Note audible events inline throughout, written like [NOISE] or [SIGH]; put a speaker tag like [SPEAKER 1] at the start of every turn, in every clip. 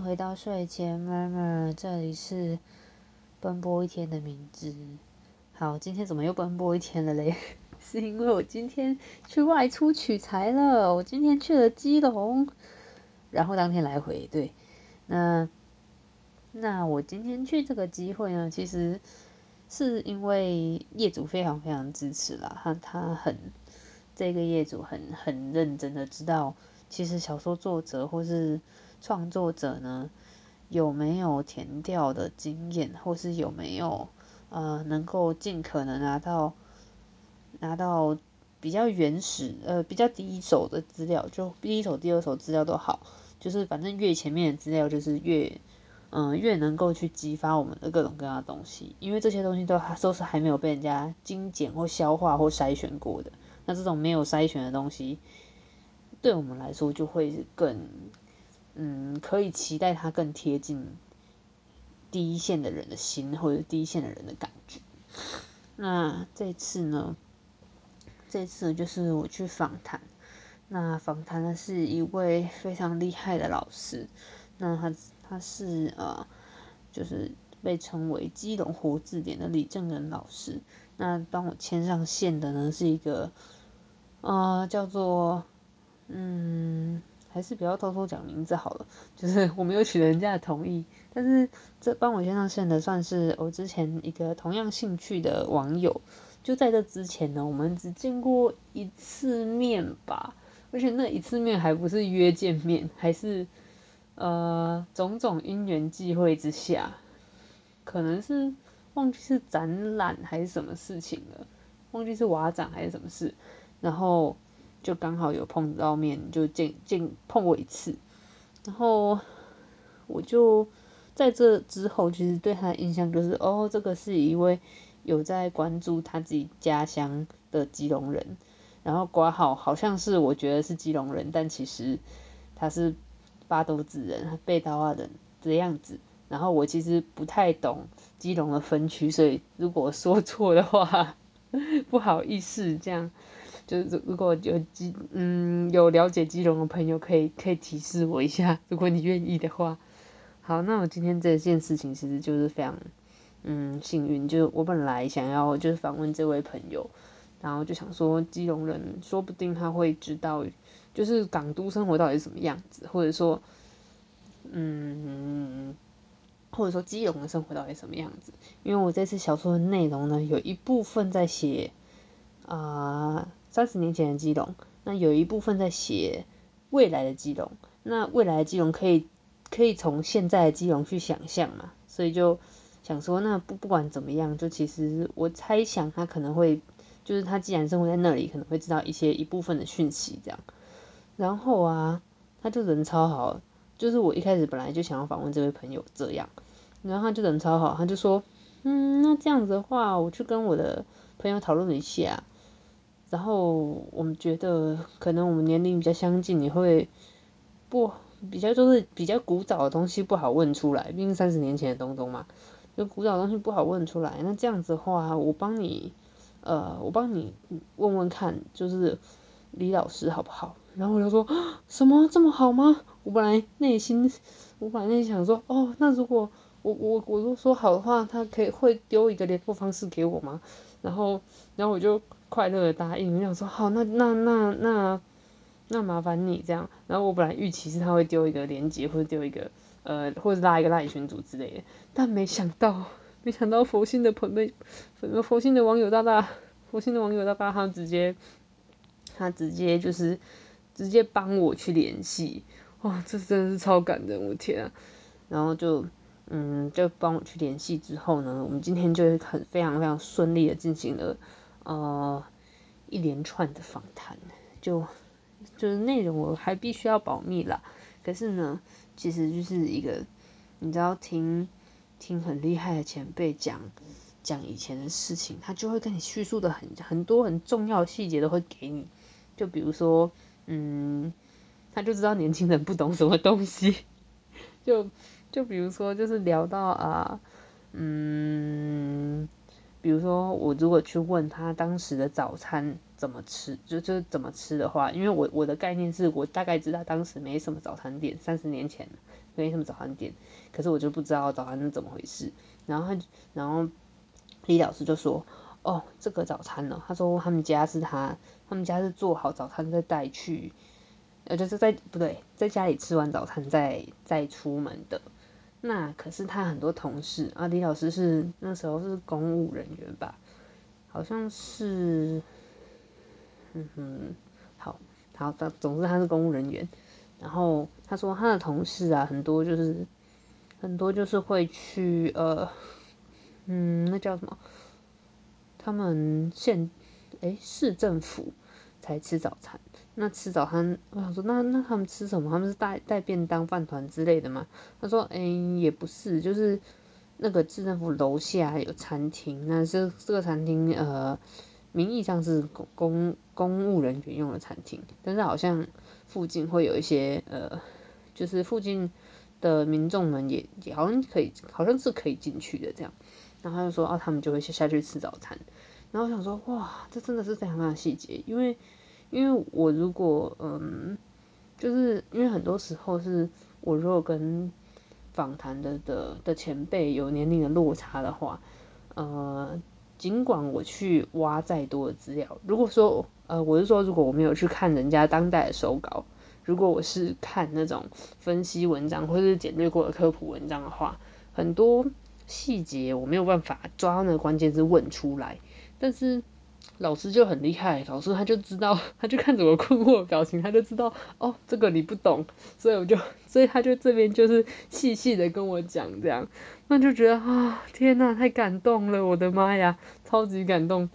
[SPEAKER 1] 回到睡前 murmur，这里是奔波一天的名字。好，今天怎么又奔波一天了嘞？[LAUGHS] 是因为我今天去外出取材了。我今天去了基隆，然后当天来回。对，那那我今天去这个机会呢，其实是因为业主非常非常支持啦。他他很这个业主很很认真的知道，其实小说作者或是创作者呢，有没有填调的经验，或是有没有呃能够尽可能拿到拿到比较原始呃比较第一手的资料，就第一手、第二手资料都好，就是反正越前面的资料就是越嗯越能够去激发我们的各种各样的东西，因为这些东西都都是还没有被人家精简或消化或筛选过的，那这种没有筛选的东西，对我们来说就会更。嗯，可以期待它更贴近第一线的人的心，或者第一线的人的感觉。那这次呢？这次就是我去访谈，那访谈的是一位非常厉害的老师。那他他是呃，就是被称为基隆活字典的李正仁老师。那帮我牵上线的呢，是一个呃，叫做嗯。还是不要偷偷讲名字好了，就是 [LAUGHS] 我没有取得人家的同意，但是这帮我牵上线的算是我之前一个同样兴趣的网友，就在这之前呢，我们只见过一次面吧，而且那一次面还不是约见面，还是呃种种因缘际会之下，可能是忘记是展览还是什么事情了，忘记是瓦展还是什么事，然后。就刚好有碰到面，就见见碰过一次，然后我就在这之后，其实对他的印象就是，哦，这个是一位有在关注他自己家乡的基隆人，然后挂号好像是我觉得是基隆人，但其实他是巴斗子人，贝刀啊人的样子，然后我其实不太懂基隆的分区，所以如果说错的话，[LAUGHS] 不好意思，这样。就是如果有基嗯有了解基隆的朋友，可以可以提示我一下，[LAUGHS] 如果你愿意的话。好，那我今天这件事情其实就是非常嗯幸运，就是我本来想要就是访问这位朋友，然后就想说基隆人说不定他会知道，就是港都生活到底是什么样子，或者说嗯或者说基隆的生活到底什么样子，因为我这次小说的内容呢，有一部分在写啊。三十年前的基隆，那有一部分在写未来的基隆，那未来的基隆可以可以从现在的基隆去想象嘛，所以就想说，那不不管怎么样，就其实我猜想他可能会，就是他既然生活在那里，可能会知道一些一部分的讯息这样。然后啊，他就人超好，就是我一开始本来就想要访问这位朋友这样，然后他就人超好，他就说，嗯，那这样子的话，我去跟我的朋友讨论一下。然后我们觉得可能我们年龄比较相近，你会不比较就是比较古早的东西不好问出来，毕竟三十年前的东东嘛，就古早东西不好问出来。那这样子的话，我帮你呃，我帮你问问看，就是李老师好不好？然后我就说 [GASPS] 什么这么好吗？我本来内心我本来内心想说，哦，那如果我我我都说好的话，他可以会丢一个联络方式给我吗？然后然后我就。快乐的答应，我想说好，那那那那那麻烦你这样。然后我本来预期是他会丢一个链接，或者丢一个呃，或者拉一个拉群组之类的，但没想到，没想到佛心的朋友，佛心的网友大大，佛心的网友大大，他直接他直接就是直接帮我去联系，哇，这真的是超感人，我天啊！然后就嗯，就帮我去联系之后呢，我们今天就很非常非常顺利的进行了。呃，一连串的访谈，就就是内容我还必须要保密啦。可是呢，其实就是一个，你知道，听听很厉害的前辈讲讲以前的事情，他就会跟你叙述的很很多很重要的细节都会给你。就比如说，嗯，他就知道年轻人不懂什么东西。[LAUGHS] 就就比如说，就是聊到啊，嗯。比如说，我如果去问他当时的早餐怎么吃，就就怎么吃的话，因为我我的概念是我大概知道当时没什么早餐店，三十年前没什么早餐店，可是我就不知道早餐是怎么回事。然后他然后李老师就说，哦，这个早餐呢，他说他们家是他他们家是做好早餐再带去，呃就是在不对，在家里吃完早餐再再出门的。那可是他很多同事啊，李老师是那时候是公务人员吧，好像是，嗯哼，好，好，总总之他是公务人员。然后他说他的同事啊，很多就是很多就是会去呃，嗯，那叫什么？他们县诶市政府才吃早餐。那吃早餐，我想说，那那他们吃什么？他们是带带便当、饭团之类的吗？他说，哎，也不是，就是那个市政府楼下有餐厅，那这这个餐厅，呃，名义上是公公公务人员用的餐厅，但是好像附近会有一些，呃，就是附近的民众们也也好像可以，好像是可以进去的这样。然后他就说，啊，他们就会下去吃早餐。然后我想说，哇，这真的是非常非常细节，因为。因为我如果嗯，就是因为很多时候是我如果跟访谈的的的前辈有年龄的落差的话，呃，尽管我去挖再多的资料，如果说呃我是说如果我没有去看人家当代的手稿，如果我是看那种分析文章或是简略过的科普文章的话，很多细节我没有办法抓那个关键字问出来，但是。老师就很厉害，老师他就知道，[LAUGHS] 他就看着我困惑的表情，他就知道哦，这个你不懂，所以我就，[LAUGHS] 所以他就这边就是细细的跟我讲这样，那就觉得啊，天呐，太感动了，我的妈呀，超级感动。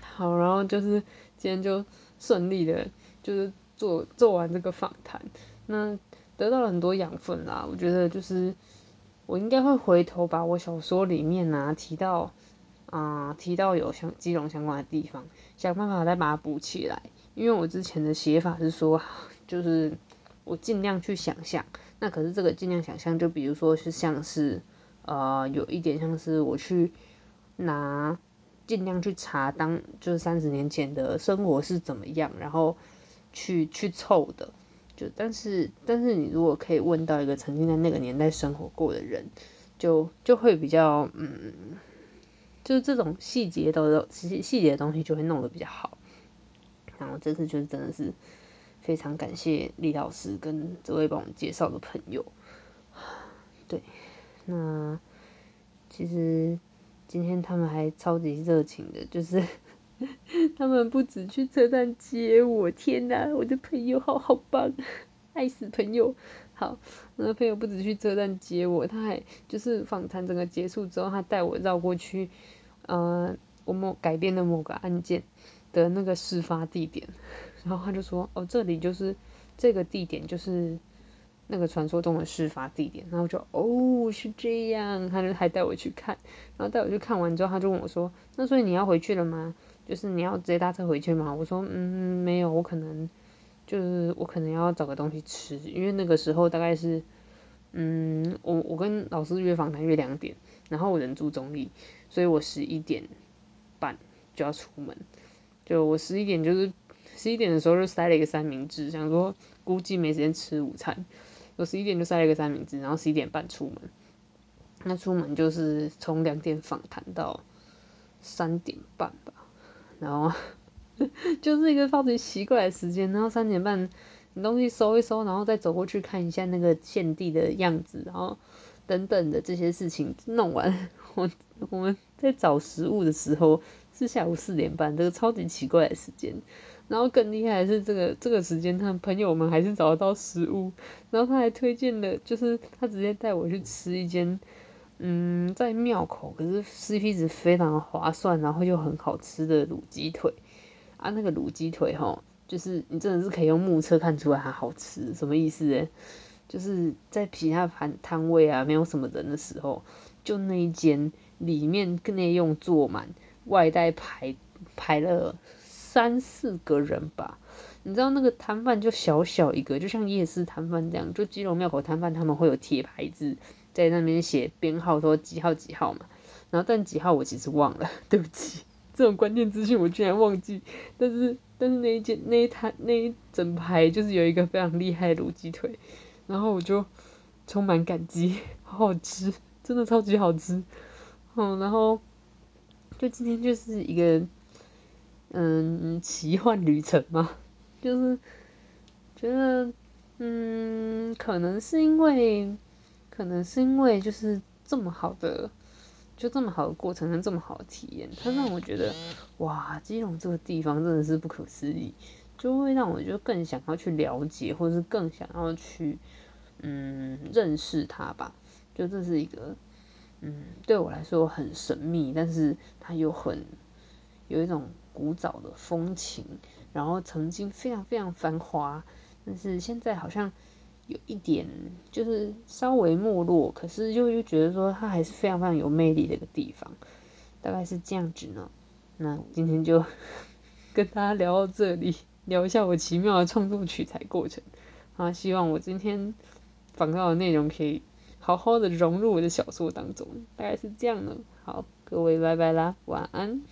[SPEAKER 1] 好，然后就是今天就顺利的，就是做做完这个访谈，那得到了很多养分啦，我觉得就是我应该会回头把我小说里面啊提到。啊，提到有相基隆相关的地方，想办法再把它补起来。因为我之前的写法是说，就是我尽量去想象。那可是这个尽量想象，就比如说是像是，呃，有一点像是我去拿，尽量去查当就是三十年前的生活是怎么样，然后去去凑的。就但是但是你如果可以问到一个曾经在那个年代生活过的人，就就会比较嗯。就是这种细节的细细节的东西就会弄得比较好，然后这次就是真的是非常感谢李老师跟这位帮我们介绍的朋友，[SIGHS] 对，那其实今天他们还超级热情的，就是 [LAUGHS] 他们不止去车站接我，天哪，我的朋友好好棒，爱死朋友。好，那个朋友不止去车站接我，他还就是访谈整个结束之后，他带我绕过去，呃，我们改编的某个案件的那个事发地点，[LAUGHS] 然后他就说，哦，这里就是这个地点，就是那个传说中的事发地点，然后就，哦，是这样，他就还带我去看，然后带我去看完之后，他就问我说，那所以你要回去了吗？就是你要直接搭车回去吗？我说，嗯，没有，我可能。就是我可能要找个东西吃，因为那个时候大概是，嗯，我我跟老师约访谈约两点，然后我人住中立，所以我十一点半就要出门，就我十一点就是十一点的时候就塞了一个三明治，想说估计没时间吃午餐，我十一点就塞了一个三明治，然后十一点半出门，那出门就是从两点访谈到三点半吧，然后。[LAUGHS] 就是一个超级奇怪的时间，然后三点半你东西收一收，然后再走过去看一下那个献地的样子，然后等等的这些事情弄完，我我们在找食物的时候是下午四点半，这个超级奇怪的时间。然后更厉害的是这个这个时间，他朋友们还是找得到食物，然后他还推荐了，就是他直接带我去吃一间，嗯，在庙口，可是 CP 值非常划算，然后又很好吃的卤鸡腿。啊，那个卤鸡腿吼，就是你真的是可以用目测看出来它好吃，什么意思诶？就是在其他摊摊位啊，没有什么人的时候，就那一间里面内用坐满，外带排排了三四个人吧。你知道那个摊贩就小小一个，就像夜市摊贩这样，就基隆庙口摊贩他们会有铁牌子在那边写编号，说几号几号嘛。然后但几号我其实忘了，对不起。这种关键资讯我居然忘记，但是但是那一件那一摊那一整排就是有一个非常厉害的卤鸡腿，然后我就充满感激，好好吃，真的超级好吃，嗯，然后就今天就是一个嗯奇幻旅程嘛，就是觉得嗯可能是因为可能是因为就是这么好的。就这么好的过程跟这么好的体验，它让我觉得，哇，基隆这个地方真的是不可思议，就会让我就更想要去了解，或者是更想要去，嗯，认识它吧。就这是一个，嗯，对我来说很神秘，但是它又很有一种古早的风情，然后曾经非常非常繁华，但是现在好像。有一点就是稍微没落，可是又又觉得说它还是非常非常有魅力的一个地方，大概是这样子呢。那今天就 [LAUGHS] 跟大家聊到这里，聊一下我奇妙的创作取材过程。啊，希望我今天访到的内容可以好好的融入我的小说当中，大概是这样呢。好，各位拜拜啦，晚安。